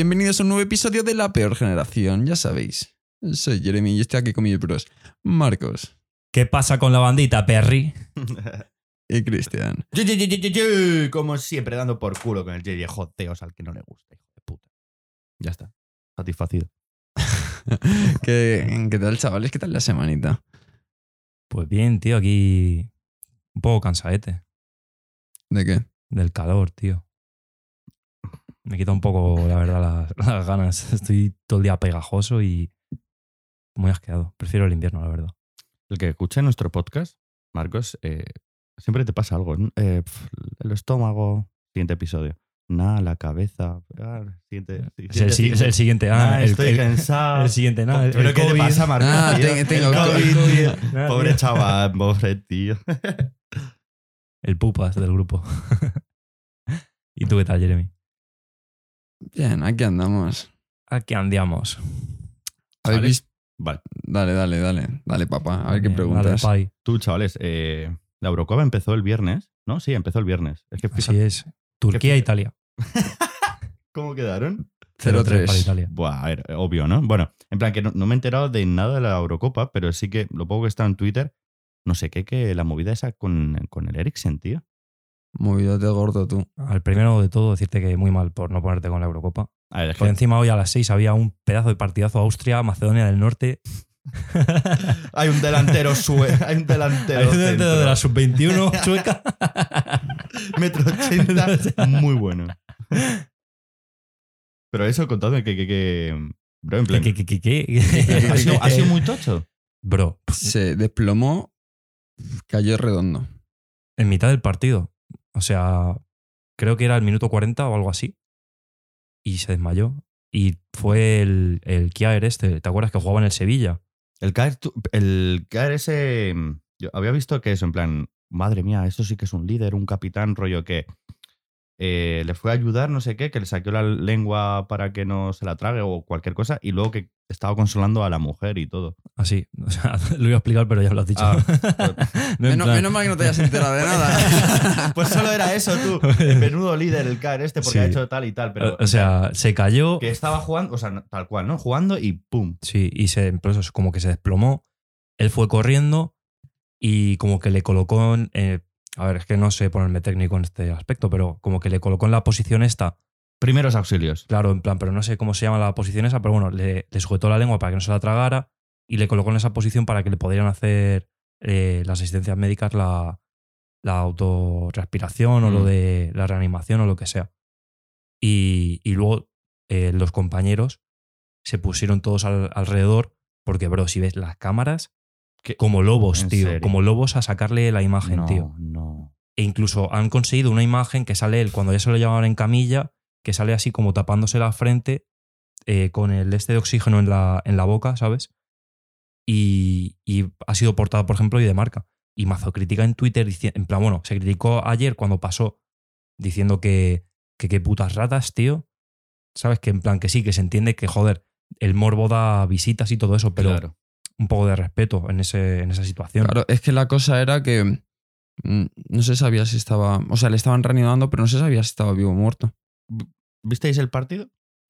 bienvenidos a un nuevo episodio de La Peor Generación, ya sabéis. Soy Jeremy y estoy aquí con mis bros Marcos ¿Qué pasa con la bandita, Perry? y Cristian. Como siempre, dando por culo con el Jerry joteos al que no le gusta, hijo de puta. Ya está. Satisfacido. ¿Qué, ¿Qué tal, chavales? ¿Qué tal la semanita? Pues bien, tío, aquí un poco cansadete ¿De qué? del calor, tío. Me quita un poco, la verdad, las, las ganas. Estoy todo el día pegajoso y muy asqueado. Prefiero el invierno, la verdad. El que escuche nuestro podcast, Marcos, eh, siempre te pasa algo. Eh, el estómago, siguiente episodio. Nada, la cabeza. ah, siguiente, Es el, si- es el siguiente. Ah, Ah, el, estoy el- cansado. el siguiente, nada. el- ¿Pero qué te pasa, Marcos? Ah, tío? te- tengo El COVID, COVID, tío. Nada, Pobre tío. chaval, pobre tío. El pupas del grupo. ¿Y tú qué tal, Jeremy? Bien, aquí andamos. Aquí andiamos. ¿Habéis ¿Vale? visto? Vale. Dale, dale, dale. Dale, papá. A ver qué Bien, preguntas. dale, pai. Tú, chavales, eh, la Eurocopa empezó el viernes, ¿no? Sí, empezó el viernes. Es que Así es. Turquía, Italia. ¿Cómo quedaron? 0-3 para 0-3. Italia. Buah, a ver, obvio, ¿no? Bueno, en plan que no, no me he enterado de nada de la Eurocopa, pero sí que lo poco que está en Twitter, no sé qué, que la movida esa con, con el Eriksen, tío. Movidote gordo tú. Al primero de todo, decirte que muy mal por no ponerte con la Eurocopa. A ver, es Por encima hoy a las 6 había un pedazo de partidazo Austria, Macedonia del Norte. hay un delantero sue, hay un delantero Hay un delantero de la centro, sub-21 sueca. metro ochenta, muy bueno. Pero eso, contadme que, que, que bro, en plan, ¿Qué, qué, qué, qué? ha, sido, ha sido muy tocho. Bro, Se desplomó, cayó redondo. en mitad del partido. O sea, creo que era el minuto 40 o algo así. Y se desmayó. Y fue el, el Kiaer este. ¿Te acuerdas que jugaba en el Sevilla? El tu- el caer ese. mm, Yo había visto que eso, en plan, madre mía, esto sí que es un líder, un capitán, rollo que eh, le fue a ayudar, no sé qué, que le saqueó la lengua para que no se la trague o cualquier cosa, y luego que estaba consolando a la mujer y todo. Así. O sea, lo iba a explicar, pero ya lo has dicho. Ah, No, en Menos, plan- menos mal que no te hayas enterado de nada. Pues solo era eso, tú. El menudo líder, el caer este, porque Sí. ha hecho tal y tal, pero. o sea, se cayó. que estaba jugando, o sea, tal cual, ¿no? Jugando y ¡pum! Sí, y se, pero eso es como que se desplomó. Él fue corriendo y como que le colocó en. eh, a ver, es que no sé ponerme técnico en este aspecto, pero como que le colocó en la posición esta. Primeros auxilios. Claro, en plan, pero no sé cómo se llama la posición esa, pero bueno, le, le sujetó la lengua para que no se la tragara y le colocó en esa posición para que le pudieran hacer eh, las asistencias médicas la, la autorrespiración o lo Mm. de la reanimación o lo que sea. Y, y luego eh, los compañeros se pusieron todos al- alrededor porque, bro, si ves las cámaras, ¿Qué? como lobos, ¿En tío, serio? como lobos a sacarle la imagen, no, tío. no. E incluso han conseguido una imagen que sale él cuando ya se lo llevaban en camilla, que sale así como tapándose la frente eh, con el este de oxígeno en la, en la boca, ¿sabes? Y, y ha sido portada, por ejemplo, y de marca. Y mazo crítica en Twitter, en plan, bueno, se criticó ayer cuando pasó, diciendo que, que qué putas ratas, tío. ¿Sabes? Que en plan, que sí, que se entiende que, joder, el morbo da visitas y todo eso, pero Claro. Un poco de respeto en, ese, en esa situación. Claro, es que la cosa era que mm, no se sabía si estaba. O sea, le estaban reanimando, pero no se sabía si estaba vivo o muerto. ¿Visteis el partido?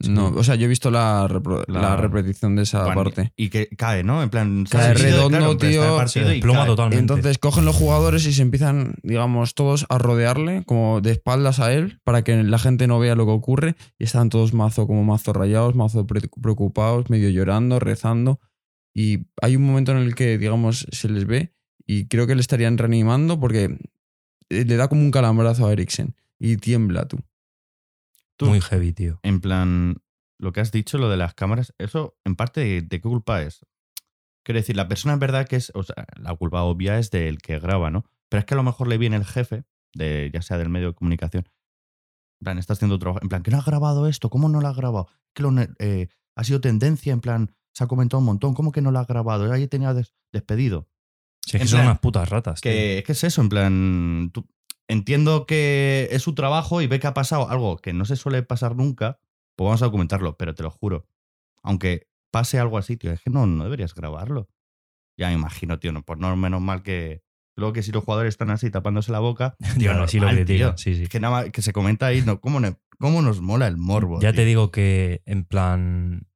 No, o sea, yo he visto la, repro- la La- repetición de esa Bueno, parte. Y que cae, ¿no? En plan, Cae redondo, el tío, se desploma totalmente. Entonces cogen los jugadores y se empiezan, digamos, todos a rodearle, como de espaldas a él, para que la gente no vea lo que ocurre. Y están todos mazo, como mazo rayados, mazo pre- preocupados, medio llorando, rezando. Y hay un momento en el que, digamos, se les ve y creo que le estarían reanimando porque eh, le da como un calambrazo a Eriksen y tiembla tú. Tú- Muy heavy, tío. En plan, lo que has dicho, lo de las cámaras, eso en parte de, de qué culpa es. Quiero decir, la persona en verdad que es, o sea, la culpa obvia es del que graba, ¿no? Pero es que a lo mejor le viene el jefe, de, ya sea del medio de comunicación, en plan, está haciendo trabajo, en plan, ¿que no ha grabado esto? ¿Cómo no lo ha grabado? Que lo ne- eh, ha sido tendencia, en plan, se ha comentado un montón, ¿cómo que no lo ha grabado? Ahí tenía des- despedido. Si es que son unas putas ratas. Que, que es eso, en plan. tú- entiendo que es su trabajo y ve que ha pasado algo que no se suele pasar nunca, pues vamos a documentarlo, pero te lo juro. Aunque pase algo así, tío, es que no, no deberías grabarlo. Ya me imagino, tío, no, pues no menos mal que. Luego que si los jugadores están así tapándose la boca. Tío, no, sí lo que tío. sí, sí. Es que nada más que se comenta ahí, no, ¿cómo no? cómo nos mola el morbo. Ya tío. te digo que, en plan,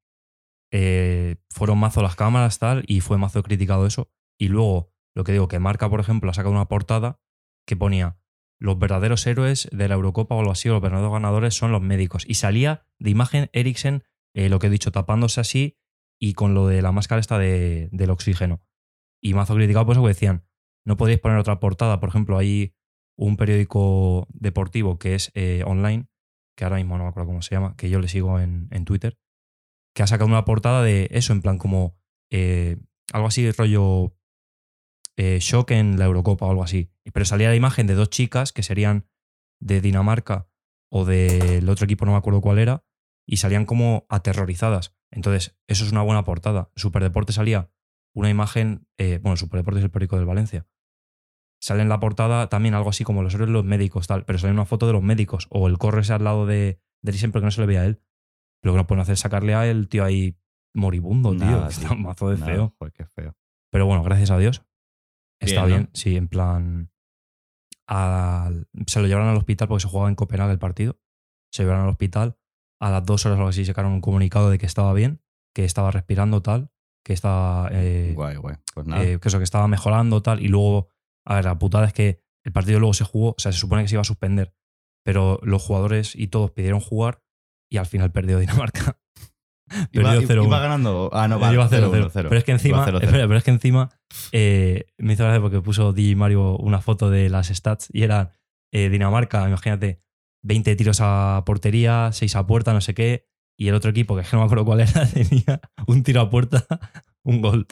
eh, fueron mazo las cámaras, tal, y fue mazo criticado eso. Y luego, lo que digo, que Marca, por ejemplo, ha sacado una portada que ponía los verdaderos héroes de la Eurocopa o algo así, o los verdaderos ganadores son los médicos. Y salía de imagen Eriksen, eh, lo que he dicho, tapándose así y con lo de la máscara esta de- del oxígeno. Y mazo criticado por eso que decían, no podéis poner otra portada. Por ejemplo, hay un periódico deportivo que es eh, online, que ahora mismo no me acuerdo cómo se llama, que yo le sigo en, en Twitter, que ha sacado una portada de eso, en plan como eh, algo así, rollo eh, shock en la Eurocopa o algo así. Pero salía la imagen de dos chicas que serían de Dinamarca o del otro equipo, no me acuerdo cuál era, y salían como aterrorizadas. Entonces, eso es una buena portada. Superdeporte salía una imagen, eh, bueno, Superdeporte es el periódico del Valencia. Sale en la portada también algo así como los héroes los médicos, tal, pero sale una foto de los médicos o el corre al lado de, de Eriksen porque no se le veía a él. Lo que no pueden hacer es sacarle a él, tío, ahí moribundo, tío. Nada, está tío. un mazo de Nada, feo. joder, qué feo. Pero bueno, gracias a Dios. Está Bien, bien, ¿no? sí, en plan. al- se lo llevaron al hospital porque se jugaba en Copenhague el partido. Se lo llevaron al hospital. A las dos horas o algo así sacaron un comunicado de que estaba bien, que estaba respirando tal, que estaba. eh, Guay, guay. Pues nada. eh, que eso, que estaba mejorando tal. Y luego, a ver, la putada es que el partido luego se jugó, o sea, se supone que se iba a suspender. Pero los jugadores y todos pidieron jugar y al final perdió Dinamarca. iba, perdió 0-1. iba ganando. Ah, no, vale. Iba 0-0. 0-1, Pero es que encima, Iba 0-0. espera, pero es que encima eh, me hizo gracia porque puso DJ Mario una foto de las stats y era eh, Dinamarca, imagínate, 20 tiros a portería, 6 a puerta, no sé qué. Y el otro equipo, que es que no me acuerdo cuál era, tenía un tiro a puerta, un gol.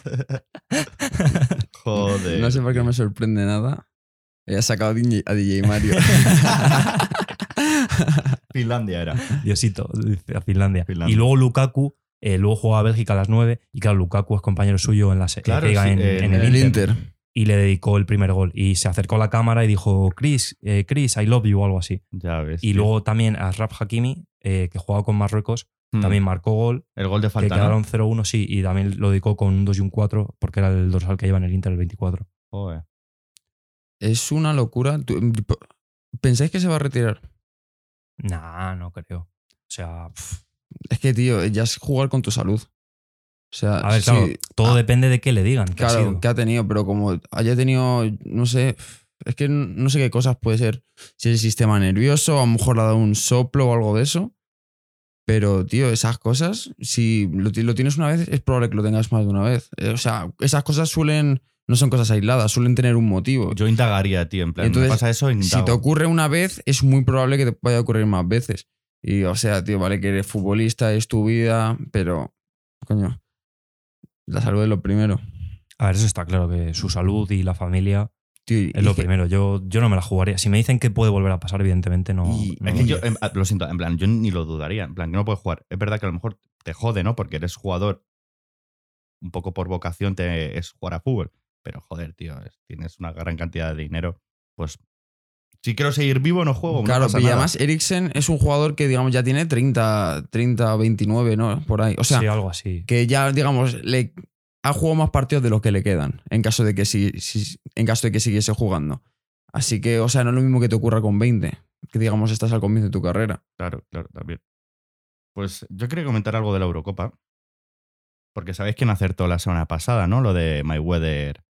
Joder. No sé por qué no me sorprende nada. He sacado a DJ a DJ Mario. Finlandia era. Diosito, dice, a Finlandia. Finlandia. Y luego Lukaku, eh, luego juega a Bélgica a las 9 y claro, Lukaku es compañero suyo en, la, Claro, que sí, en, en en el, el Inter. Inter. y le dedicó el primer gol. Y se acercó a la cámara y dijo, Chris, eh, Chris, I love you o algo así. Ya ves. Y tío. luego también a Raf Hakimi, eh, que jugaba con Marruecos, Hmm. también marcó gol, El gol de que falta. ¿no? quedaron 0-1, sí, y también lo dedicó con un 2 y un 4, porque era el dorsal que lleva en el Inter el 24. Joder. Es una locura. Tú- ¿Pensáis que se va a retirar? Nah, no creo. O sea. Es que, tío, ya es jugar con tu salud. O sea, a ver, sí, claro, todo ah, depende de qué le digan. que ha Claro, sido. que ha tenido, pero como haya tenido, no sé, es que no sé qué cosas puede ser. Si es el sistema nervioso, a lo mejor le ha dado un soplo o algo de eso. Pero, tío, esas cosas, si lo tienes una vez, es probable que lo tengas más de una vez. Eh, O sea, esas cosas suelen, no son cosas aisladas, suelen tener un motivo. Yo indagaría, tío. En plan, Entonces, me pasa eso, si te ocurre una vez, es muy probable que te vaya a ocurrir más veces. Y, o sea, tío, vale que eres futbolista, es tu vida, pero, coño, la salud es lo primero. A ver, eso está claro, que su salud y la familia Tío, es lo que- primero. Yo, yo no me la jugaría. Si me dicen que puede volver a pasar, evidentemente no. Y- no Es lo que yo, haría. ah, lo siento, en plan, yo ni lo dudaría. En plan, que no puedes jugar. Es verdad que a lo mejor te jode, ¿no? Porque eres jugador, un poco por vocación, te, es jugar a fútbol. Pero joder, tío, es- tienes una gran cantidad de dinero. Pues, si quiero seguir vivo, no juego. Claro, y además Eriksen es un jugador que, digamos, ya tiene 30, 30, 29, ¿no? Por ahí. O sea, sí, algo así. que ya, digamos, le ha jugado más partidos de los que le quedan, en caso de que, si, si- en caso de que siguiese jugando. Así que, o sea, no es lo mismo que te ocurra con 20, que, digamos, estás al comienzo de tu carrera. Claro, claro, también. Pues yo quería comentar algo de la Eurocopa. Porque sabéis quién acertó la semana pasada, ¿no? Lo de Mayweather,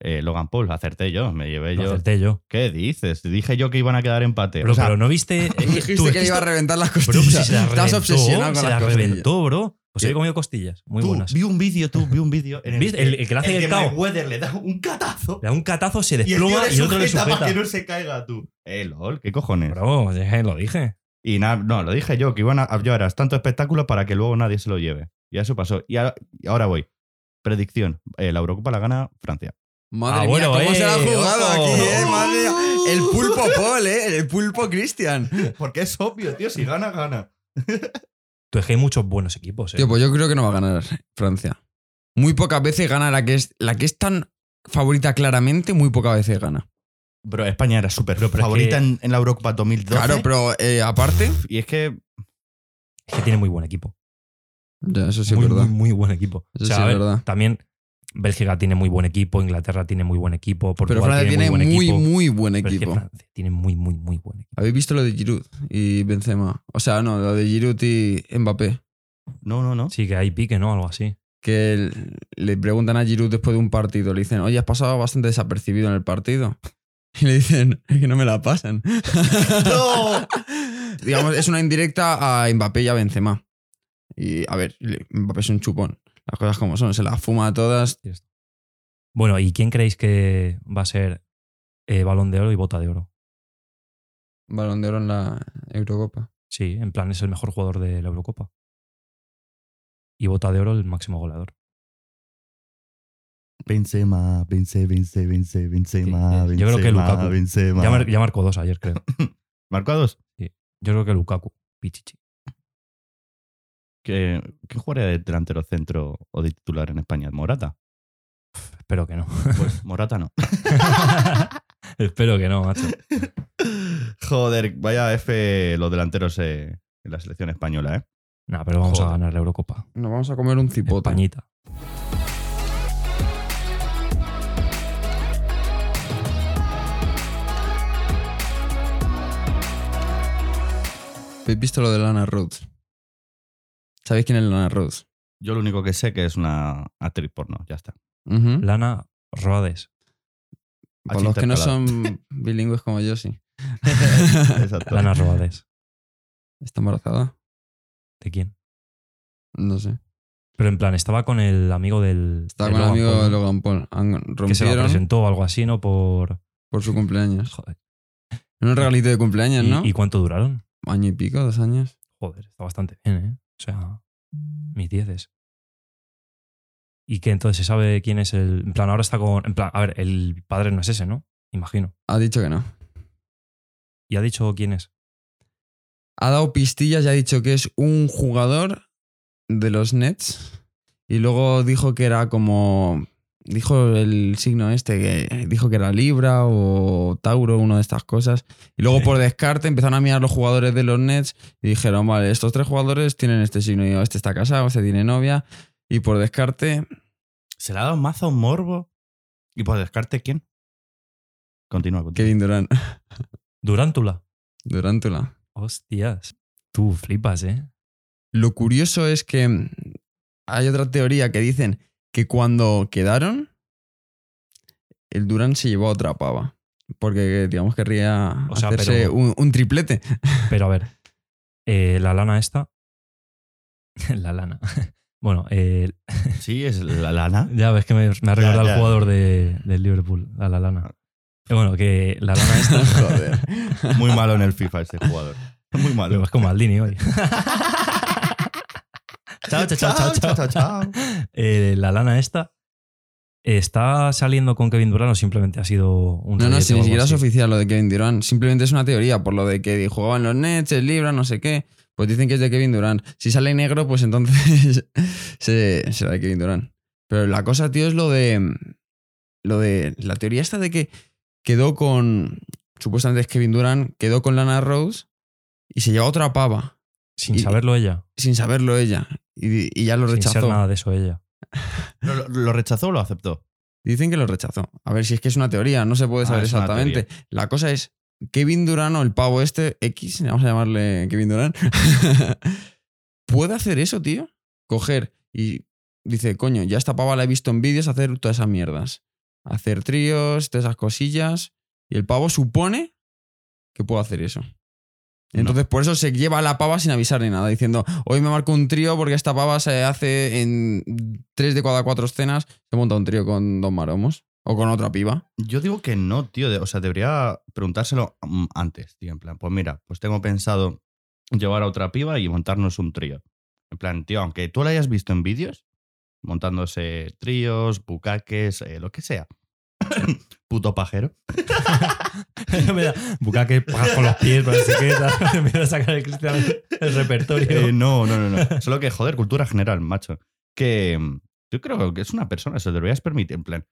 eh, Logan Paul. Acerté yo, me llevé Lo yo. acerté yo. ¿Qué dices? Dije yo que iban a quedar empate. Bro, O sea, pero no viste. Dijiste tú- que iba a reventar las Bro, pues costillas. si se la reventó, obsesionado con se las la costillas. reventó, bro. Pues ¿Qué? he comido costillas. Muy tú, buenas. Vi un vídeo, tú, vi un vídeo. ¿Viste? El- el que le hace el cao. Mayweather le da un catazo. Le da un catazo, se Y el desploma y, otro le sujeta para que no se caiga tú. Eh, lol, ¿qué cojones? Bro, lo dije. Y nada, no, lo dije yo, que iban a llevar tanto espectáculo para que luego nadie se lo lleve. Y eso pasó. Y ahora, y ahora voy. Predicción. Eh, la Eurocopa la gana Francia. Madre mía, ¿cómo se la ha eh, jugado ojo. aquí, eh? Madre mía. El pulpo Paul, eh. El pulpo Cristian. Porque es obvio, tío. Si gana, gana. Tú es que hay muchos buenos equipos, eh. Tío, pues yo creo que no va a ganar Francia. Muy pocas veces gana la que es, la que es tan favorita claramente, muy pocas veces gana. Bro, España era súper Pero- pero es favorita que- en, en la Eurocopa 2012. Claro, pero eh, aparte. Y es que Es que tiene muy buen equipo. Ya, eso sí muy, es verdad. muy, muy buen equipo. Eso o sea, sí a es ver, verdad. también Bélgica tiene muy buen equipo, Inglaterra tiene muy buen equipo, Pero Portugal Francia tiene muy buen muy, equipo. muy buen pero es que equipo. Francia tiene muy, muy, muy buen equipo. ¿Habéis visto lo de Giroud y Benzema? O sea, no, lo de Giroud y Mbappé. No, no, no. Sí, que hay pique, ¿no? Algo así. Que le preguntan a Giroud después de un partido, le dicen, oye, has pasado bastante desapercibido en el partido. Y le dicen, es que no me la pasan. ¡No! Digamos, es una indirecta a Mbappé y a Benzema. Y a ver, Mbappé es un chupón. Las cosas como son, se las fuma a todas. Bueno, ¿y quién creéis que va a ser eh, balón de oro y bota de oro? Balón de oro en la Eurocopa. Sí, en plan es el mejor jugador de la Eurocopa. Y bota de oro el máximo goleador. Benzema, Benzema, Benzema, Benzema, Benzema, Sí, yo creo que Lukaku. Benzema. Ya, mar- ya marcó dos ayer, creo. ¿Marcó a dos? Yo creo que Lukaku. Pichichi. ¿Qué- ¿Quién jugaría de delantero centro o de titular en España? ¿Morata? Espero que no. Pues Morata no. Espero que no, macho. Joder, vaya F los delanteros eh, en la selección española, ¿eh? Nah, pero vamos a ganar la Eurocopa. Nos vamos a comer un cipote. Españita. ¿Habéis visto lo de Lana Rhodes? ¿Sabéis quién es Lana Rhodes? Yo lo único que sé que es una actriz porno, ya está. Lana Roades. Por los que no son bilingües como yo, sí. Exacto. Lana Roades. ¿Está embarazada? ¿De quién? No sé. Pero en plan, estaba con el amigo del. Estaba con el amigo Paul, de. Logan Paul. Que se la Rompieron presentó o algo así, ¿no? Por. por su cumpleaños. Joder. En un regalito de cumpleaños, ¿Y, ¿no? y cuánto duraron? Año y pico, dos años. Joder, está bastante bien, ¿eh? O sea, mis dieces. ¿Y que entonces se sabe quién es el. En plan, ahora está con. En plan, a ver, el padre no es ese, ¿no? Imagino. Ha dicho que no. ¿Y ha dicho quién es? Ha dado pistillas y ha dicho que es un jugador de los Nets. Y luego dijo que era como. Dijo el signo este, que dijo que era Libra o Tauro, una de estas cosas. Y luego por descarte empezaron a mirar los jugadores de los Nets y dijeron, vale, estos tres jugadores tienen este signo. Y yo, este está casado, este tiene novia. Y por descarte, ¿Se le ha dado mazo un morbo? ¿Y por descarte quién? Continúa, continúa. Kevin Durant. Durántula. Durantula. Hostias. Tú flipas, ¿eh? Lo curioso es que hay otra teoría que dicen que cuando quedaron, el Durant se llevó a otra pava. Porque, digamos, querría O sea, hacerse pero- un, un triplete. Pero a ver, eh, la lana esta. la lana. Bueno, eh, Sí, es la lana. ya ves que me, me ha recordado ya. el jugador de, del Liverpool, a la lana. Eh, Bueno, que la lana esta. Joder. Muy malo en el FIFA este jugador. Muy malo. Pero es como Maldini hoy. Chao, chao, chao, chao, chao. chao. Eh, la lana esta. ¿Está saliendo con Kevin Durant o simplemente ha sido un No, no, si ni siquiera es oficial lo de Kevin Durant. Simplemente es una teoría, por lo de que jugaban los Nets, el Libra, no sé qué. Pues dicen que es de Kevin Durant. Si sale negro, pues entonces se- será de Kevin Durant. Pero la cosa, tío, es lo de. Lo de. La teoría esta de que quedó con. Supuestamente es Kevin Durant, quedó con Lana Rose y se llevó otra pava, Sin y- saberlo ella. sin saberlo ella. Y, y ya lo Sin ser rechazó. nada de eso ella. ¿Lo, lo- lo rechazó o lo aceptó? Dicen que lo rechazó. A ver si es que es una teoría, no se puede Ah, saber exactamente. La cosa es, Kevin Durant o el pavo este, X, vamos a llamarle Kevin Durant, ¿puede hacer eso, tío? Coger y dice, coño, ya esta pava la he visto en vídeos hacer todas esas mierdas. Hacer tríos, todas esas cosillas. Y el pavo supone que puede hacer eso. Entonces, por eso se lleva a la pava sin avisar ni nada, diciendo, hoy me marco un trío porque esta pava se hace en tres de cada cuatro escenas, se monta un trío con dos maromos. O con otra piba. Yo digo que no, tío. o sea, debería preguntárselo mm, antes, tío. En plan, pues mira, pues tengo pensado llevar a otra piba y montarnos un trío. En plan, tío, aunque tú la hayas visto en vídeos, montándose tríos, bucaques, eh, lo que sea. Puto pajero. me da bucaque pagas con los pies, no sé qué. Me a sacar el Cristiano el repertorio. Eh, no, no, no, no. Solo que, joder, cultura general, macho. Que mm, yo creo que es una persona, se lo deberías permitir. En plan,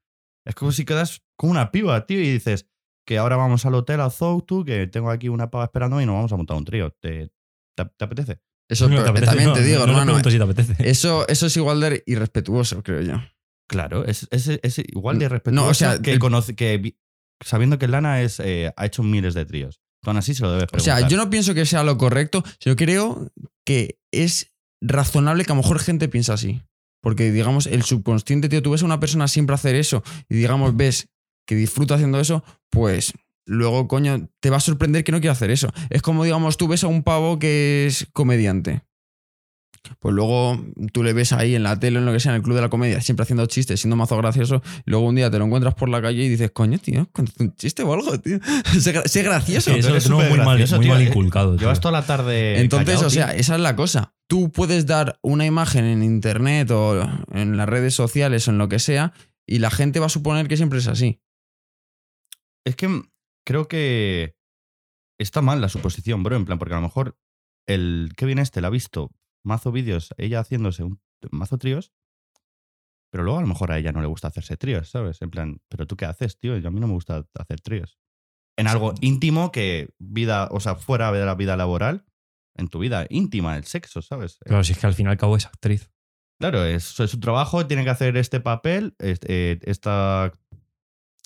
es como si quedas con una piba, tío, y dices que ahora vamos al hotel, a Zoutu, que tengo aquí una pava esperando y nos vamos a montar un trío. ¿Te, te, te apetece? Eso No te apetece, también no, te digo, no hermano. si te apetece. Eso, eso es igual de irrespetuoso, creo yo. Claro, es, es- es igual de No, respetuosa o sea, que, el- conoce, que sabiendo que Lana es, eh, ha hecho miles de tríos. Tú aún así se lo debes O preguntar. sea, yo no pienso que sea lo correcto, yo creo que es razonable que a lo mejor gente piensa así. Porque, digamos, el subconsciente, tío, tú ves a una persona siempre hacer eso y, digamos, ves que disfruta haciendo eso, pues luego, coño, te va a sorprender que no quiera hacer eso. Es como, digamos, tú ves a un pavo que es comediante. Pues luego tú le ves ahí en la tele, en lo que sea, en el club de la comedia, siempre haciendo chistes, siendo mazo gracioso. Y luego un día te lo encuentras por la calle y dices, coño, tío, un chiste o algo, tío. sé, gra- sé gracioso. Sí, eso es muy mal, supergracioso, muy tío. mal inculcado. tío. Llevas toda la tarde. Entonces, callado, o sea, tío. esa es la cosa. Tú puedes dar una imagen en internet o en las redes sociales o en lo que sea y la gente va a suponer que siempre es así. Es que creo que está mal la suposición, bro. En plan, porque a lo mejor el Kevin este la ha visto mazo vídeos, ella haciéndose un mazo tríos, pero luego a lo mejor a ella no le gusta hacerse tríos, ¿sabes? En plan, ¿pero tú qué haces, tío? Yo a mí no me gusta hacer tríos. En algo íntimo que vida, o sea, fuera de la vida laboral, en tu vida íntima, el sexo, ¿sabes? Claro, si es que al fin y al cabo es actriz. Claro, es, es su trabajo, tiene que hacer este papel, eh, esta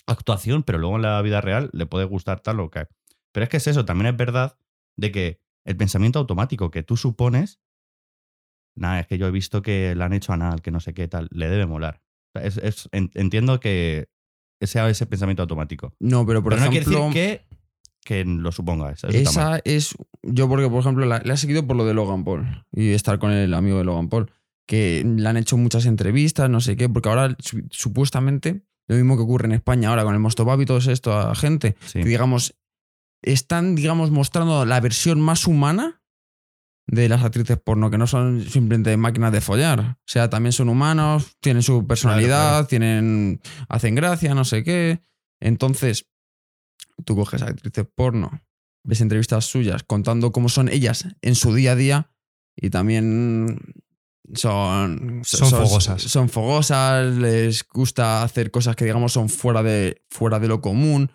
actuación, pero luego en la vida real le puede gustar tal o que. Pero es que es eso, también es verdad de que el pensamiento automático que tú supones, nada, es que yo he visto que le han hecho anal, que no sé qué tal, le debe molar. O sea, es- es- en- entiendo que sea ese pensamiento automático. No, pero por pero no ejemplo, quiere decir que, que lo suponga. Mal. esa es. Yo, porque, por ejemplo, la, la he seguido por lo de Logan Paul y estar con el amigo de Logan Paul, que le han hecho muchas entrevistas, no sé qué, porque ahora su- supuestamente lo mismo que ocurre en España ahora con el Mostobab y todo esto a gente, Sí. que digamos, están, digamos, mostrando la versión más humana de las actrices porno, que no son simplemente máquinas de follar. O sea, también son humanos, tienen su personalidad, claro. tienen. hacen gracia, no sé qué. Entonces, tú coges a actrices porno, ves entrevistas suyas contando cómo son ellas en su día a día y también son, Son fogosas. Son fogosas, les gusta hacer cosas que digamos son fuera de, fuera de lo común.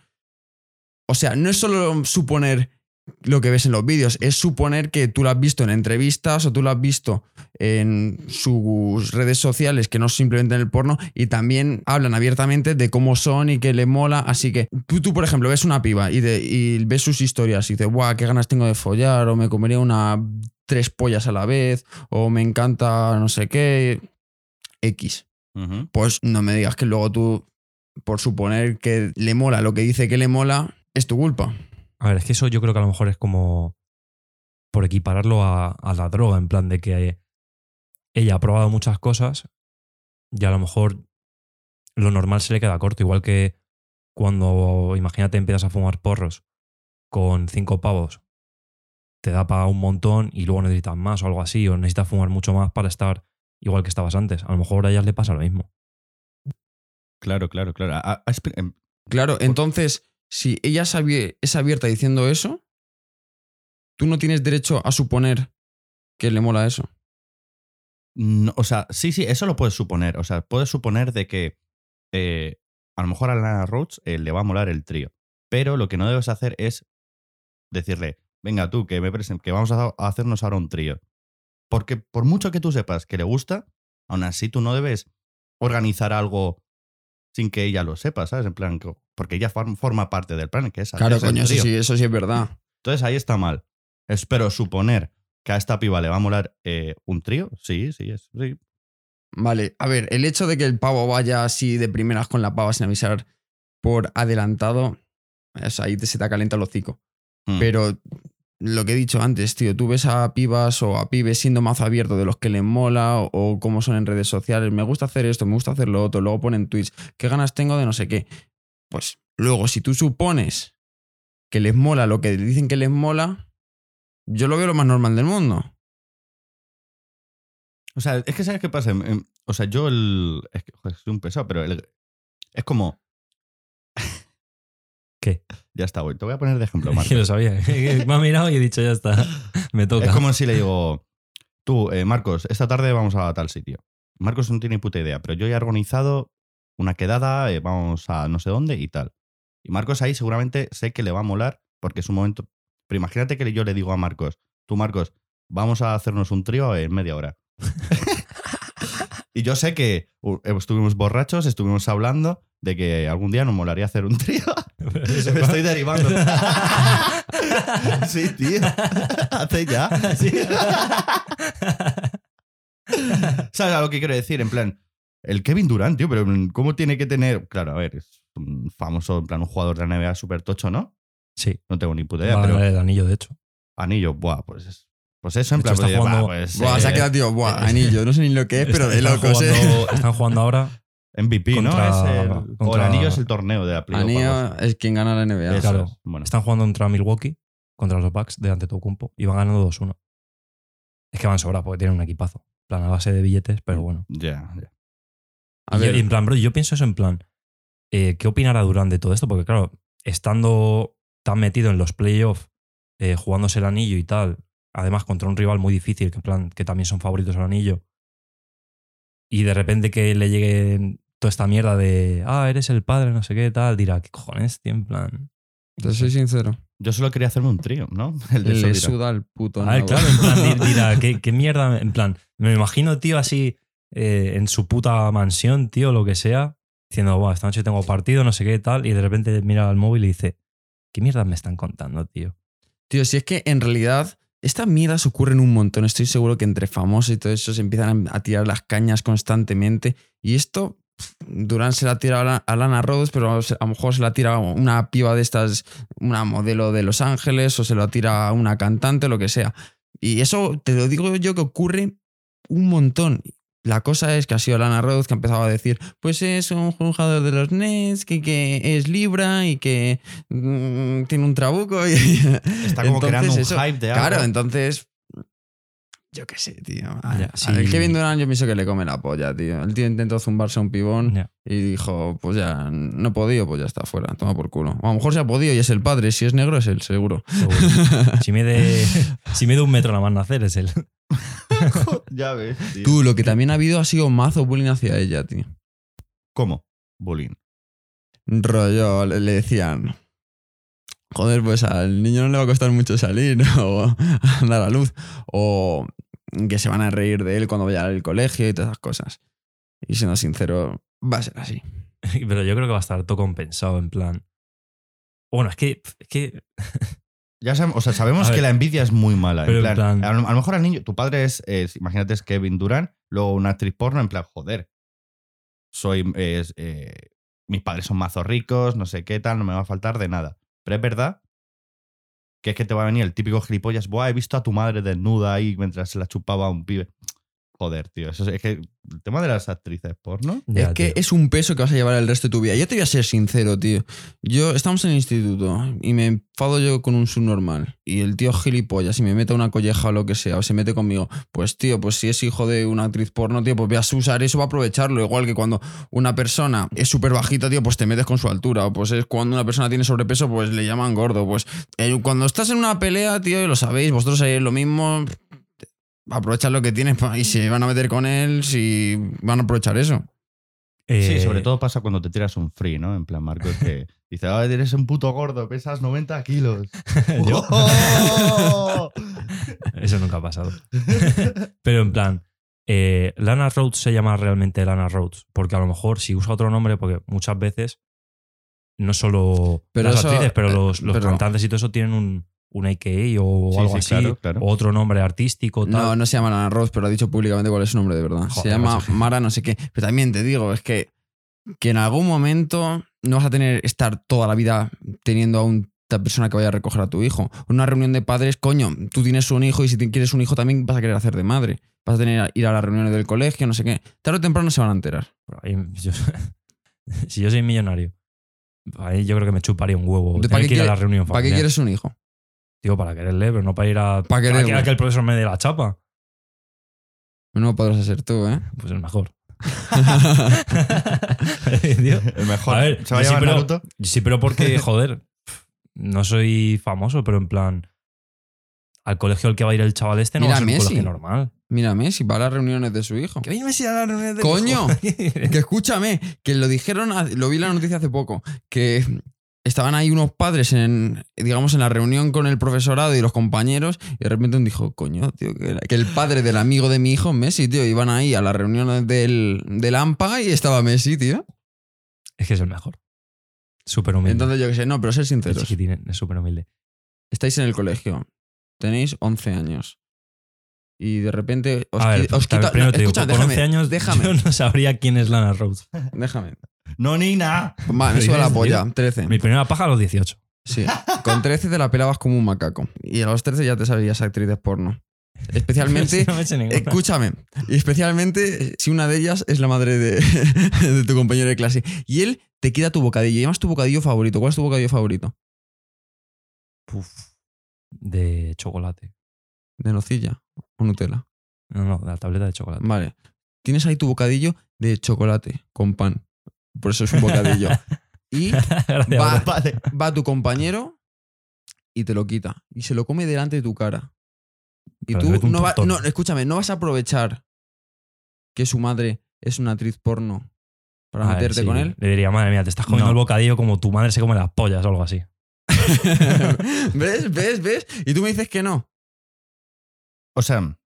O sea, no es solo suponer lo que ves en los vídeos, es suponer que tú lo has visto en entrevistas o tú lo has visto en sus redes sociales, que no simplemente en el porno, y también hablan abiertamente de cómo son y que le mola. Así que tú, tú, por ejemplo, ves una piba y, de- y ves sus historias y dices, guau, qué ganas tengo de follar, o me comería una tres pollas a la vez, o me encanta no sé qué, X. Pues no me digas que luego tú, por suponer que le mola lo que dice que le mola, es tu culpa. A ver, es que eso yo creo que a lo mejor es como por equipararlo a, a la droga, en plan de que ella ha probado muchas cosas y a lo mejor lo normal se le queda corto, igual que cuando, imagínate, empiezas a fumar porros con cinco pavos, te da para un montón y luego necesitas más o algo así, o necesitas fumar mucho más para estar igual que estabas antes. A lo mejor a ellas le pasa lo mismo. Claro, claro, claro. A- a- expli- em, Claro, entonces, si ella es abie- es abierta diciendo eso, tú no tienes derecho a suponer que le mola eso. No, o sea, sí, sí, eso lo puedes suponer. O sea, puedes suponer de que eh, a lo mejor a Lana Rhodes eh, le va a molar el trío. Pero lo que no debes hacer es decirle, venga tú, que, me que vamos a, a hacernos ahora un trío. Porque por mucho que tú sepas que le gusta, aún así tú no debes organizar sin que ella lo sepa, ¿sabes? En plan, porque ella form- forma parte del plan, que es Claro, coño, eso sí, eso sí es verdad. Entonces ahí está mal. Espero suponer que a esta piba le va a molar eh, un trío. Sí, sí, es, sí. Vale, a ver, el hecho de que el pavo vaya así de primeras con la pava sin avisar por adelantado, ahí te, se te calienta el hocico. Mm. Pero lo que he dicho antes, tío, tú ves a pibas o a pibes siendo mazo abierto de los que les mola o, cómo son en redes sociales. Me gusta hacer esto, me gusta hacer lo otro. Luego ponen tweets. ¿Qué ganas tengo de no sé qué? Pues luego, si tú supones que les mola lo que dicen que les mola, yo lo veo lo más normal del mundo. O sea, es que ¿sabes qué pasa? O sea, yo el... Es que soy un pesado, pero el- es como... ¿Qué? Ya está, voy. Te voy a poner de ejemplo, Marcos. Que lo sabía. Me ha mirado y he dicho, ya está. Me toca. Es como si le digo, tú, eh, Marcos, esta tarde vamos a tal sitio. Marcos no tiene puta idea, pero yo ya he organizado una quedada, eh, vamos a no sé dónde y tal. Y Marcos ahí seguramente sé que le va a molar porque es un momento... Pero imagínate que yo le digo a Marcos, tú Marcos, vamos a hacernos un trío en media hora. Y yo sé que estuvimos borrachos, estuvimos hablando de que algún día nos molaría hacer un trío. Me estoy derivando. sí, tío. Hace ya. ¿Sabes a lo que quiero decir? En plan, el Kevin Durant, tío, pero ¿cómo tiene que tener? Claro, a ver, es un famoso, en plan, un jugador de la NBA súper tocho, ¿no? Sí. No tengo ni puta idea, pero el anillo, de hecho. anillo, buah, pues es- Pues eso, en hecho, plan, está jugando- pues, Buah, se ha eh, quedado, tío, buah, anillo. No sé ni lo que es, pero de Están locos, eh. jugando- Están jugando ahora. MVP, ¿no? contra- Es el- o el contra- anillo es el torneo de la Anillo es quien gana la NBA. Eso claro. Bueno, Están jugando contra Milwaukee, contra los Bucks, de Antetokounmpo, y van ganando 2-1. Es que van sobra porque tienen un equipazo. En plan, a base de billetes, pero bueno. ya, ya. A Y ver, yo- en plan, bro, yo pienso eso en plan, eh, ¿qué opinará Durán de todo esto? Porque claro, estando tan metido en los playoffs, eh, jugándose el anillo y tal, además contra un rival muy difícil, que en plan, que también son favoritos al anillo, y de repente que le llegue toda esta mierda de, ah, eres el padre, no sé qué, tal, dirá, ¿qué cojones, tío? En plan... te soy sincero. Yo solo quería hacerme un trío, ¿no? El de Le suda al puto A ver, nabo. claro, en plan, di- dirá, ¿qué, qué mierda? En plan, me imagino, tío, así eh, en su puta mansión, tío, lo que sea, diciendo, Buah, esta noche tengo partido, no sé qué, tal, y de repente mira al móvil y dice, ¿qué mierda me están contando, tío? Tío, si es que en realidad estas mierdas ocurren un montón. Estoy seguro que entre famosos y todo eso se empiezan a tirar las cañas constantemente. Y esto, Durán se la tira a La- Lana Rhodes, pero a lo mejor se la tira una piba de estas, una modelo de Los Ángeles, o se lo tira a una cantante, lo que sea. Y eso te lo digo yo que ocurre un montón. La cosa es que ha sido Lana Rhodes que ha empezado a decir, pues es un jugador de los Nets, que, que es Libra y que mm, tiene un trabuco. Y, Está como creando un eso- hype de algo. Claro, entonces. Yo qué sé, tío. A- Ya, a- sí. El Kevin Durant yo pienso que le come la polla, tío. El tío intentó zumbarse a un pibón Ya. y dijo, pues ya, no he podido, pues ya está fuera, toma por culo. O a lo mejor se ha podido y es el padre, si es negro es él, seguro. Seguro. si mide si mide un metro nada más nacer es él. ya ves, tío. Tú, lo que también ha habido ha sido mazo bullying hacia ella, tío. ¿Cómo? Bullying. Rollo, le decían, joder, pues al niño no le va a costar mucho salir o dar a luz. O que se van a reír de él cuando vaya al colegio y todas esas cosas. Y siendo sincero, va a ser así. Pero yo creo que va a estar todo compensado, en plan. Bueno, es que, es que Ya sabemos, o sea, sabemos que la envidia es muy mala. Pero en en plan, plan- A, lo, a lo mejor al niño, tu padre es, es- imagínate, es Kevin Durant, luego una actriz porno, en plan, joder, soy, es, eh, mis padres son mazos ricos, no sé qué tal, no me va a faltar de nada. Pero es verdad que es que te va a venir el típico gilipollas, Buah, he visto a tu madre desnuda ahí mientras se la chupaba a un pibe. Joder, tío, eso es, es que el tema de las actrices porno. ya, es que tío. es un peso que vas a llevar el resto de tu vida. Yo te voy a ser sincero, tío. Yo, estamos en el instituto y me enfado yo con un subnormal. Y el tío gilipollas y me mete una colleja o lo que sea, o se mete conmigo. Pues, tío, pues si es hijo de una actriz porno, tío, pues veas usar eso, va a aprovecharlo. Igual que cuando una persona es súper bajita, tío, pues te metes con su altura. O pues es cuando una persona tiene sobrepeso, pues le llaman gordo. Pues eh, cuando estás en una pelea, tío, y lo sabéis, vosotros sabéis lo mismo. Aprovechar lo que tienes y se van a meter con él, si van a aprovechar eso. Sí, Eh, sobre todo pasa cuando te tiras un free, ¿no? En plan, Marcos, que dice, ah, eres un puto gordo, pesas 90 kilos. Yo- ¡Oh! Eso nunca ha pasado. Pero en plan, eh, Lana Rhodes se llama realmente Lana Rhodes. Porque a lo mejor si usa otro nombre, porque muchas veces no solo Pero las eso- actrices, pero eh, los, los pero- cantantes y todo eso tienen un, un AKA o Sí, algo sí, así. claro, claro. O otro nombre artístico. Tal. No, no se llama Lana Rhodes, pero ha dicho públicamente cuál es su nombre de verdad. se llama. Mara no sé qué. Pero también te digo, es que, que en algún momento no vas a tener estar toda la vida teniendo a una persona que vaya a recoger a tu hijo. Una reunión de padres, coño, tú tienes un hijo y si te quieres un hijo también vas a querer hacer de madre. Vas a tener ir a las reuniones del colegio, no sé qué. Tarde o temprano se van a enterar. Yo- si yo soy millonario, ahí yo creo que me chuparía un huevo. ¿Para qué que ir a la quiere- reunión ¿Para qué familiar. quieres un hijo? Tío, para quererle, pero no para ir a, Pa' a quererle. que, a que el profesor me dé la chapa. No podrás ser tú, ¿eh? Pues el mejor. Tío. El mejor. A ver, ¿Se va a yo sí, pero-? Sí, pero porque, joder, no soy famoso, pero en plan. Al colegio al que va a ir el chaval este no Mira, va a ser un colegio normal. Mira, Messi, va a las reuniones de su hijo. Que viene Messi a la reunión de ¡Coño! Que escúchame, que lo dijeron, lo vi en la noticia hace poco, que estaban ahí unos padres en, digamos, en la reunión con el profesorado y los compañeros, y de repente uno dijo, coño, tío, que, que el padre del amigo de mi hijo, Messi, tío, iban ahí a la reunión del, del AMPA y estaba Messi, tío. Es que es el mejor. Súper humilde. Entonces yo qué sé, no, pero ser el sinceros. chiquitín es súper humilde. Estáis en el colegio, tenéis 11 años. Y de repente os, ver, os quita- no, digo, escucha, con déjame, 11 años déjame, yo no sabría quién es Lana Rhodes. déjame. No, Nina. Va, me ¿Qué sube la polla, 13. Mi primera paja a los 18. Sí, con 13 te la pelabas como un macaco. Y a los 13 ya te sabías actrices porno. Especialmente, No escúchame, especialmente si una de ellas es la madre de, de tu compañero de clase. Y él te quita tu bocadillo. Además tu bocadillo favorito. ¿Cuál es tu bocadillo favorito? Puf. De chocolate. ¿De nocilla o Nutella? No, no, de la tableta de chocolate. Vale. Tienes ahí tu bocadillo de chocolate con pan. Por eso es un bocadillo. Y Gracias, va. Vale. va tu compañero y te lo quita. Y se lo come delante de tu cara. Y Pero tú no vas. No, escúchame, no vas a aprovechar que su madre es una actriz porno para A ver, meterte sí, con él. Le diría, madre mía, te estás comiendo No. el bocadillo como tu madre se come las pollas o algo así. ¿Ves? ¿Ves? ¿Ves? Y tú me dices que no. O sea,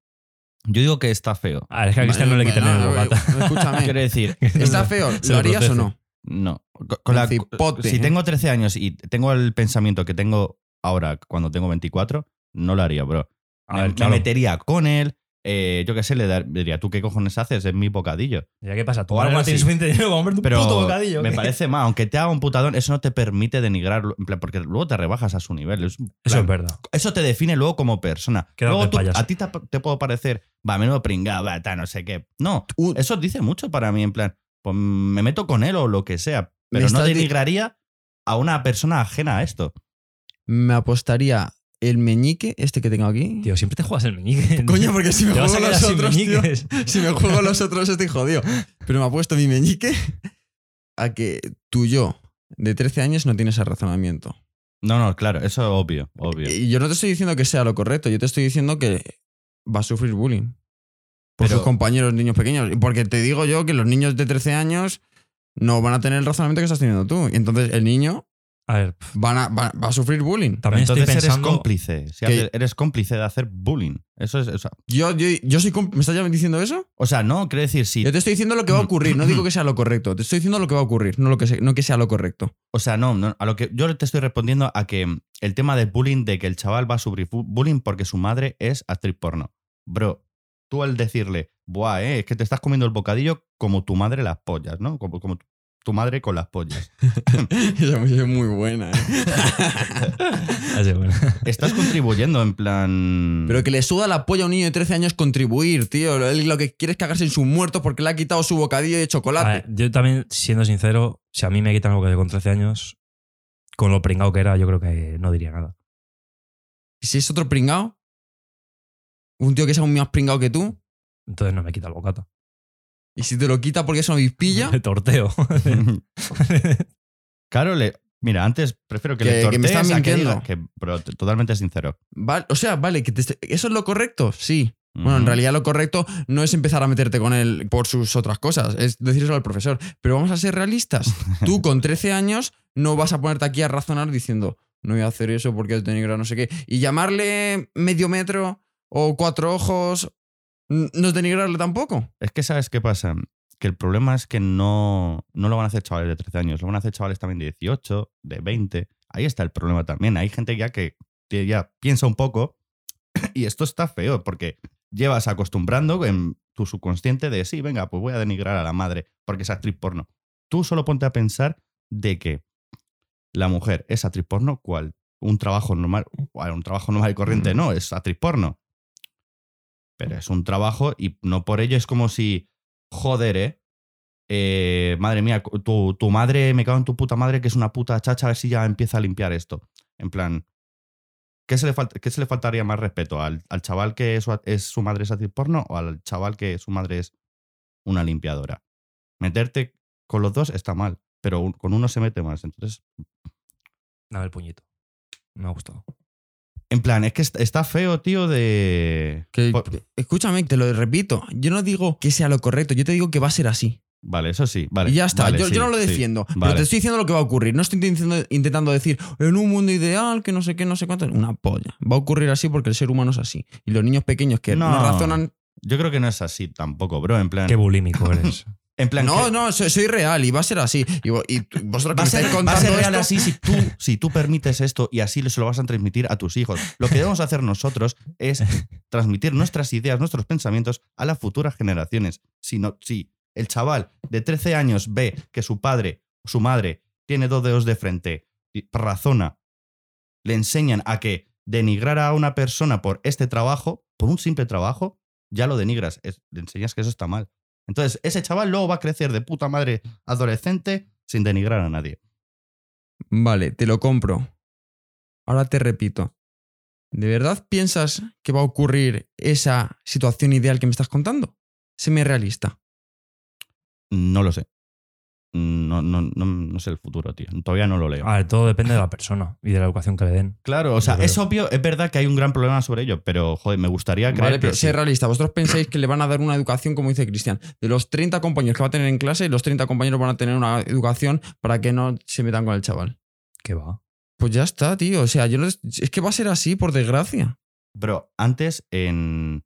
yo digo que está feo. A ver, es que a Cristian no le quiten Bueno, el bocata. Escúchame. Quiero decir, ¿Está feo? ¿Lo harías o no? no. Con- la- Cipote, si ¿eh? tengo 13 años y tengo el pensamiento que tengo ahora cuando tengo 24, no lo haría, bro. A me, ver, me claro. metería con él. Eh, yo qué sé, le, dar- diría, ¿tú qué cojones haces? Es mi bocadillo. Ya, ¿qué pasa? Tu O algo así. suficiente dinero para comprarte un Pero puto bocadillo. me parece mal, aunque te haga un putadón, eso no te permite denigrarlo, porque luego te rebajas a su nivel. Es Eso plan- es verdad. eso te define luego como persona. Quédate luego tú- a ti te, te puedo parecer, va, menudo pringado, va, tal, no sé qué. No, eso dice mucho para mí, en plan, pues me meto con él o lo que sea, pero no denigraría a una persona ajena a esto. Me apostaría el meñique, este que tengo aquí. Tío, siempre te juegas el meñique. Coño, porque si me a juego los otros, tío, si me juego los otros estoy jodido. Pero me ha puesto mi meñique a que tú yo de 13 años no tienes ese razonamiento. No, no, claro, eso es obvio, obvio. Y yo no te estoy diciendo que sea lo correcto, yo te estoy diciendo que va a sufrir bullying por Pero- sus compañeros niños pequeños. Y Porque te digo yo que los niños de 13 años no van a tener el razonamiento que estás teniendo tú. Y entonces el niño A ver, pf, van a- va, va a sufrir bullying. también Entonces estoy pensando. eres cómplice, si que- haces- eres cómplice de hacer bullying. Eso es, o sea, Yo, yo, yo soy... ¿Me estás ya diciendo eso? o sea, no, quiero decir, sí. Yo te estoy diciendo lo que va a ocurrir, no digo que sea lo correcto. Te estoy diciendo lo que va a ocurrir, no, lo que, se- no que sea lo correcto. O sea, no, no, a lo que yo te estoy respondiendo a que el tema del bullying, de que el chaval va a sufrir bullying porque su madre es actriz porno. Bro, tú al decirle, buah, eh, es que te estás comiendo el bocadillo como tu madre las pollas, ¿no? Como, como tu- madre con las pollas. Esa es muy buena, ¿eh? Así, bueno. Estás contribuyendo en plan. Pero que le suda la polla a un niño de 13 años contribuir, tío. Él lo que quiere es cagarse en su muerto porque le ha quitado su bocadillo de chocolate. ver, yo también, siendo sincero, si a mí me quitan algo que con 13 años, con lo pringado que era, yo creo que no diría nada. ¿Y si es otro pringao? Un tío que es aún más pringao que tú. Entonces no me quita el bocata. Y si te lo quita porque es una avispilla. Me torteo. claro, le. Mira, antes prefiero que, Que- le que me están tortees a que mintiendo. diga que, pero totalmente sincero. Vale, o sea, vale, que te ¿eso es lo correcto? Sí. Bueno, en realidad lo correcto no es empezar a meterte con él por sus otras cosas, es decírselo al profesor. Pero vamos a ser realistas. Tú con 13 años no vas a ponerte aquí a razonar diciendo, no voy a hacer eso porque es denigrar no sé qué. Y llamarle medio metro o cuatro ojos no es denigrarle tampoco. Es que, ¿sabes qué pasa? Que el problema es que no, no lo van a hacer chavales de 13 años, lo van a hacer chavales también de 18, de 20. Ahí está el problema también. Hay gente ya que ya piensa un poco y esto está feo porque llevas acostumbrando en tu subconsciente de sí, venga, pues voy a denigrar a la madre porque es actriz porno. Tú solo ponte a pensar de que la mujer es actriz porno, ¿cuál? Un trabajo normal, un trabajo normal y corriente no, es actriz porno. Pero es un trabajo y no por ello es como si, joder, ¿eh? Eh, madre mía, tu, tu madre, me cago en tu puta madre, que es una puta chacha, a ver si ya empieza a limpiar esto. En plan, ¿qué se le, falta, qué se le faltaría más respeto? ¿Al, al chaval que es, su madre es actriz porno o al chaval que su madre es una limpiadora? Meterte con los dos está mal, pero con uno se mete más. Entonces, Dame el puñito. Me ha gustado. En plan, es que est- está feo, tío, de... Que, Por- escúchame, te lo repito. Yo no digo que sea lo correcto, yo te digo que va a ser así. Vale, eso sí. Vale, y ya está. vale, yo, sí, yo no lo sí. defiendo. Pero Vale. te estoy diciendo lo que va a ocurrir. No estoy diciendo- intentando decir en un mundo ideal, que no sé qué, no sé cuánto. Una polla. Va a ocurrir así porque el ser humano es así. Y los niños pequeños que no, No. razonan. Yo creo que no es así tampoco, bro. En plan. Qué bulímico eres. en plan No, que- no, soy, soy real y va a ser así. Y, vo- y vosotros Va a ser, estáis va a contando ser real esto- así si tú, si tú permites esto y así se lo vas a transmitir a tus hijos. Lo que debemos hacer nosotros es transmitir nuestras ideas, nuestros pensamientos a las futuras generaciones. Si, no, si el chaval de 13 años ve que su padre o su madre tiene dos dedos de frente, y razona, le enseñan a que denigrar a una persona por este trabajo, por un simple trabajo, ya lo denigras, es- le enseñas que eso está mal. Entonces, ese chaval luego va a crecer de puta madre adolescente sin denigrar a nadie. Vale, te lo compro. Ahora te repito. ¿De verdad piensas que va a ocurrir esa situación ideal que me estás contando? Séme realista. No lo sé. No, no, no, no sé el futuro, tío. Todavía no lo leo. A ver, todo depende de la persona y de la educación que le den. Claro, o sea, es obvio, es verdad que hay un gran problema sobre ello, pero joder, me gustaría creer Vale, que pero sí. realista. ¿Vosotros pensáis que le van a dar una educación, como dice Cristian? De los 30 compañeros que va a tener en clase, los 30 compañeros van a tener una educación para que no se metan con el chaval. ¿Qué va? Pues ya está, tío. O sea, yo no- es que va a ser así, por desgracia. Bro, antes en.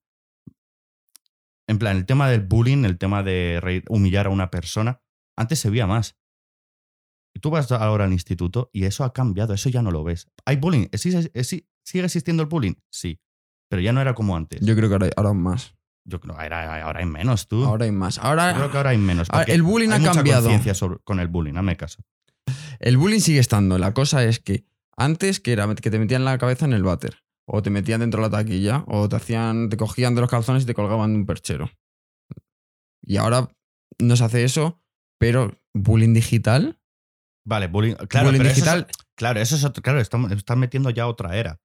En plan, el tema del bullying, el tema de humillar a una persona, antes se veía más. Y tú vas ahora al instituto y eso ha cambiado, eso ya no lo ves. ¿Hay bullying? ¿Existe- exi- ¿Sigue existiendo el bullying? Sí. Pero ya no era como antes. Yo, Yo creo que ahora, ahora más. creo ahora, ahora hay menos, tú. Ahora hay más. Ahora, Yo creo que ahora hay menos. Ah, porque el bullying hay ha mucha cambiado. conciencia sobre- con el bullying, hazme caso. El bullying sigue estando. La cosa es que antes que era que te metían la cabeza en el váter, o te metían dentro de la taquilla, o te hacían, te cogían de los calzones y te colgaban de un perchero. Y ahora no se hace eso, pero bullying digital. Vale, bullying. Claro, bullying pero eso es- digital. claro, eso es otro. Claro, estamos, están metiendo ya otra era.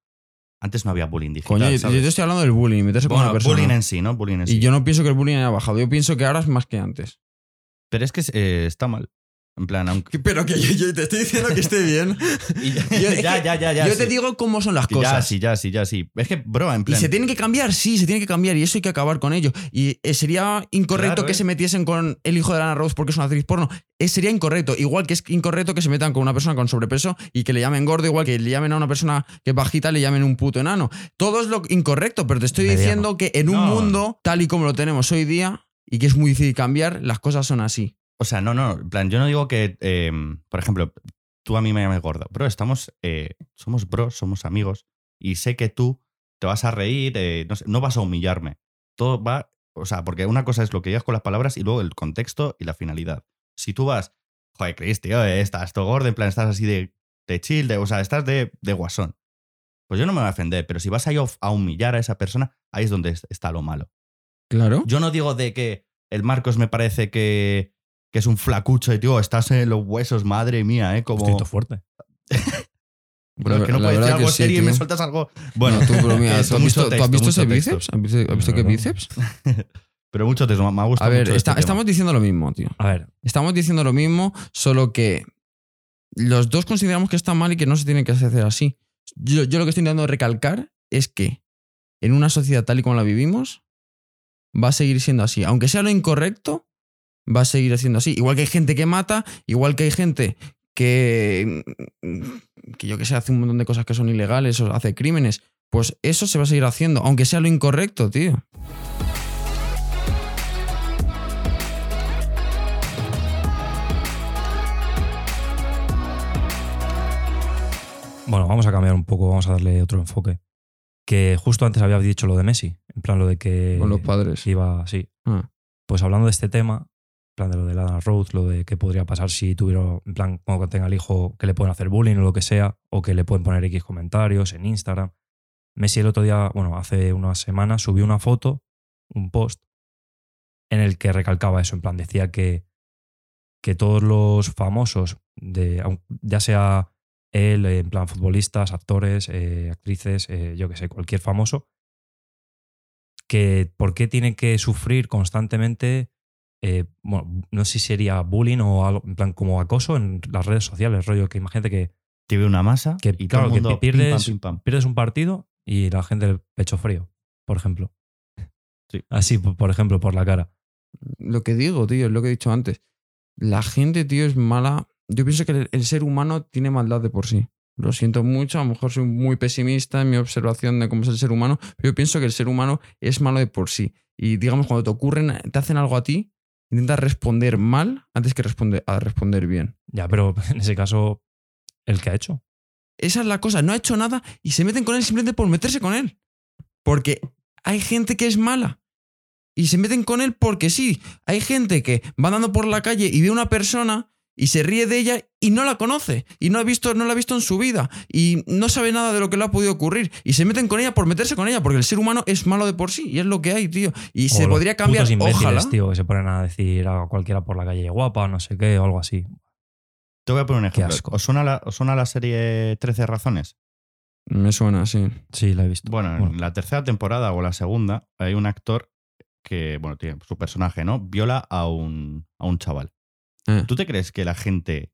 Antes no había bullying digital. Coño, yo, ¿sabes? yo te estoy hablando del bullying, meterse con una persona. bullying en sí, ¿no? Bullying en sí. y yo no pienso que el bullying haya bajado. Yo pienso que ahora es más que antes. Pero es que eh, está mal. En plan, aunque. Pero que yo, yo te estoy diciendo que esté bien. Y ya, Yo- es ya, ya, ya, ya, yo sí. te digo cómo son las Que Ya, cosas. sí, ya, sí, ya, sí. Es que, bro, en Y plan. se tienen que cambiar, sí, se tiene que cambiar y eso hay que acabar con ello. Y eh, sería incorrecto Claro, que eh. se metiesen con el hijo de Lana Rose porque es una actriz porno. Eh, sería incorrecto. Igual que es incorrecto que se metan con una persona con sobrepeso y que le llamen gordo, igual que le llamen a una persona que es bajita, le llamen un puto enano. Todo es lo incorrecto, pero te estoy Mediano. diciendo que en un No. mundo tal y como lo tenemos hoy día y que es muy difícil cambiar, las cosas son así. O sea, no, no. En plan, yo no digo que. eh, por ejemplo, tú a mí me llames gordo. Bro, estamos. eh, somos bros, somos amigos. Y sé que tú te vas a reír, eh, no, sé, no vas a humillarme. Todo va. O sea, porque una cosa es lo que digas con las palabras y luego el contexto y la finalidad. Si tú vas. Joder, Chris, tío, eh, estás todo gordo, en plan, estás así de, de chill, de, o sea, estás de, de guasón. Pues yo no me voy a ofender, pero si vas a ir a humillar a esa persona, ahí es donde es- está lo malo. Claro. Yo no digo de que el Marcos me parece que, que es un flacucho y, tío, estás en los huesos, madre mía, ¿eh? Como. Estoy todo fuerte. Bro, es que no La puedes decir algo sí, serio y me sueltas algo. Bueno, No, tú, pero mira, ¿tú has visto, tú has texto, visto ese bíceps? ¿Has visto, has visto qué bíceps? Pero mucho texto, me ha gustado A ver, mucho está- este tema. estamos diciendo lo mismo, tío. A ver, Estamos diciendo lo mismo, solo que los dos consideramos que está mal y que no se tiene que hacer así. Yo, yo lo que estoy intentando recalcar es que en una sociedad tal y como la vivimos, va a seguir siendo así. Aunque sea lo incorrecto, va a seguir siendo así. Igual que hay gente que mata, igual que hay gente que, que yo que sé, hace un montón de cosas que son ilegales o hace crímenes, pues eso se va a seguir haciendo, aunque sea lo incorrecto, tío. bueno, vamos a cambiar un poco, vamos a darle otro enfoque. Que justo antes había dicho lo de Messi, en plan lo de que Con los padres. iba así. Ah. Pues hablando de este tema, de lo de Lana Rhodes, lo de qué podría pasar si tuviera, en plan, cuando tenga el hijo, que le pueden hacer bullying o lo que sea, o que le pueden poner X comentarios en Instagram. Messi el otro día, bueno, hace unas semanas, subió una foto, un post, en el que recalcaba eso, en plan, decía que, que todos los famosos, de, ya sea él, en plan, futbolistas, actores, eh, actrices, eh, yo que sé, cualquier famoso, que por qué tienen que sufrir constantemente, eh, bueno, no sé si sería bullying o algo, en plan como acoso en las redes sociales, rollo, que imagínate que Tiene una masa Que, y claro, todo que el mundo pierdes- pim, pam, pim, pam. pierdes un partido y la gente el pecho frío, por ejemplo. Sí. Así, por por ejemplo, por la cara. Lo que digo, tío, es lo que he dicho antes. La gente, tío, es mala. Yo pienso que el, el ser humano tiene maldad de por sí. Lo siento mucho, a lo mejor soy muy pesimista en mi observación de cómo es el ser humano, pero yo pienso que el ser humano es malo de por sí. Y digamos, cuando te ocurren, te hacen algo a ti, intentas responder mal antes que responder, a responder bien. Ya, pero en ese caso, ¿el que ha hecho? Esa es la cosa, no ha hecho nada y se meten con él simplemente por meterse con él. Porque hay gente que es mala. Y se meten con él porque sí. Hay gente que va andando por la calle y ve a una persona y se ríe de ella y no la conoce. Y no, ha visto, no la ha visto en su vida. Y no sabe nada de lo que le ha podido ocurrir. Y se meten con ella por meterse con ella. Porque el ser humano es malo de por sí. Y es lo que hay, tío. Y se O podría cambiar. Ojalá. tío, que se ponen a decir a cualquiera por la calle guapa, no sé qué, o algo así. Te voy a poner un ejemplo. asco. ¿Os suena, la, os suena la serie 13 razones? Me suena, sí. Sí, la he visto. Bueno, en la tercera temporada o la segunda hay un actor que, bueno, tiene su personaje, ¿no? Viola a un, a un chaval. Eh. ¿Tú te crees que la gente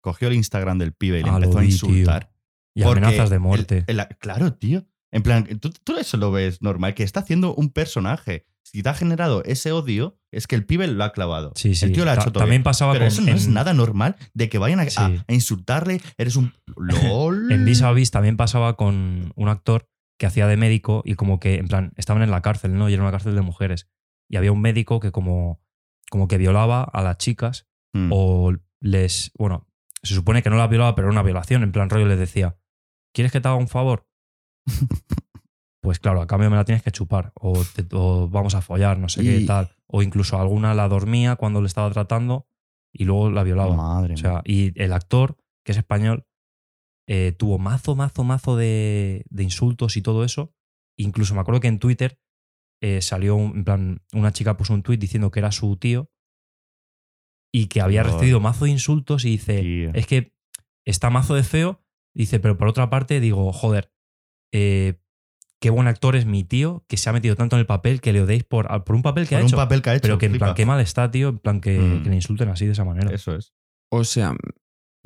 cogió el Instagram del pibe y le Ah, empezó a tío. insultar? Y Porque amenazas de muerte. el- claro, tío. En plan, ¿tú, tú eso lo ves normal, que está haciendo un personaje. Si te ha generado ese odio, es que el pibe lo ha clavado. sí, sí. El tío lo ha Ta- hecho todo También bien. pasaba Pero con. eso no es nada normal de que vayan a, a- Sí. a insultarle. Eres un. LOL. En Vis a Vis también pasaba con un actor que hacía de médico y como que, en plan, estaban en la cárcel, ¿no? Y era una cárcel de mujeres. Y había un médico que como, como que violaba a las chicas Mm. o les... Bueno, se supone que no las violaba, pero era una violación. En plan, rollo les decía, ¿quieres que te haga un favor? Pues claro, a cambio me la tienes que chupar. O, te- o vamos a follar, no sé qué Y- tal. O incluso alguna la dormía cuando le estaba tratando y luego la violaba. Madre O sea, y el actor, que es español, eh, tuvo mazo, mazo, mazo de, de insultos y todo eso. Incluso me acuerdo que en Twitter eh, salió, un- en plan, una chica puso un tweet diciendo que era su tío y que había recibido mazo de insultos y dice, Tío. es que está mazo de feo. Dice, pero por otra parte digo, joder, eh, qué buen actor es mi tío que se ha metido tanto en el papel que le odiéis por, por un papel que Por ha un hecho. papel que ha hecho. pero que en flipa. plan, qué mal está, tío, en plan que, Mm. que le insulten así de esa manera. Eso es. O sea,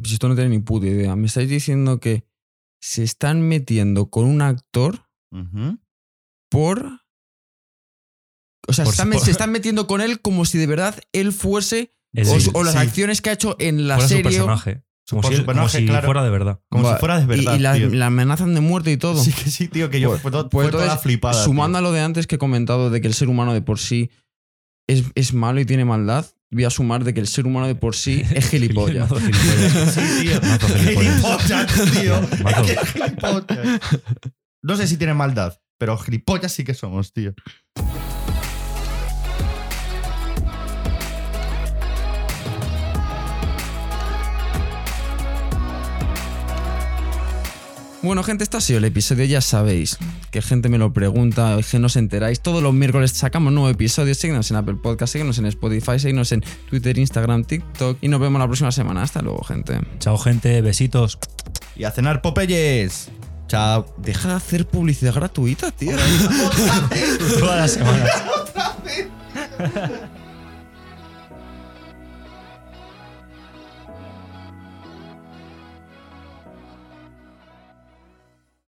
si esto no tiene ni puta idea. Me estáis diciendo que se están metiendo con un actor por. O sea, se están, por- se están metiendo con él como si de verdad él fuese. O, Sí, o las sí. acciones que ha hecho en la fuera su serie. personaje. Como si, su él- como si claro. fuera de verdad. Como Va, si fuera de y- verdad. Y, la, tío. la amenazan de muerte y todo. Sí, que sí, tío, que yo Pues- fue, todo- pues fue toda entonces, flipada. Sumando tío. a lo de antes que he comentado de que el ser humano de por sí es, es malo y tiene maldad, voy a sumar de que el ser humano de por sí es gilipollas. Sí, tío. Mazo gilipollas. Gilipollas, tío. Mazo. Qué gilipollas. No sé si tiene maldad, pero gilipollas sí que somos, tío. Bueno, gente, este ha sido el episodio. Ya sabéis que gente me lo pregunta, que no os enteráis. Todos los miércoles sacamos nuevo episodio. Síguenos en Apple Podcast, síguenos en Spotify, síguenos en Twitter, Instagram, TikTok. Y nos vemos la próxima semana. Hasta luego, gente. Chao, gente. Besitos. Y a cenar Popeyes. Chao. Deja de hacer publicidad gratuita, tío. Todas las semanas.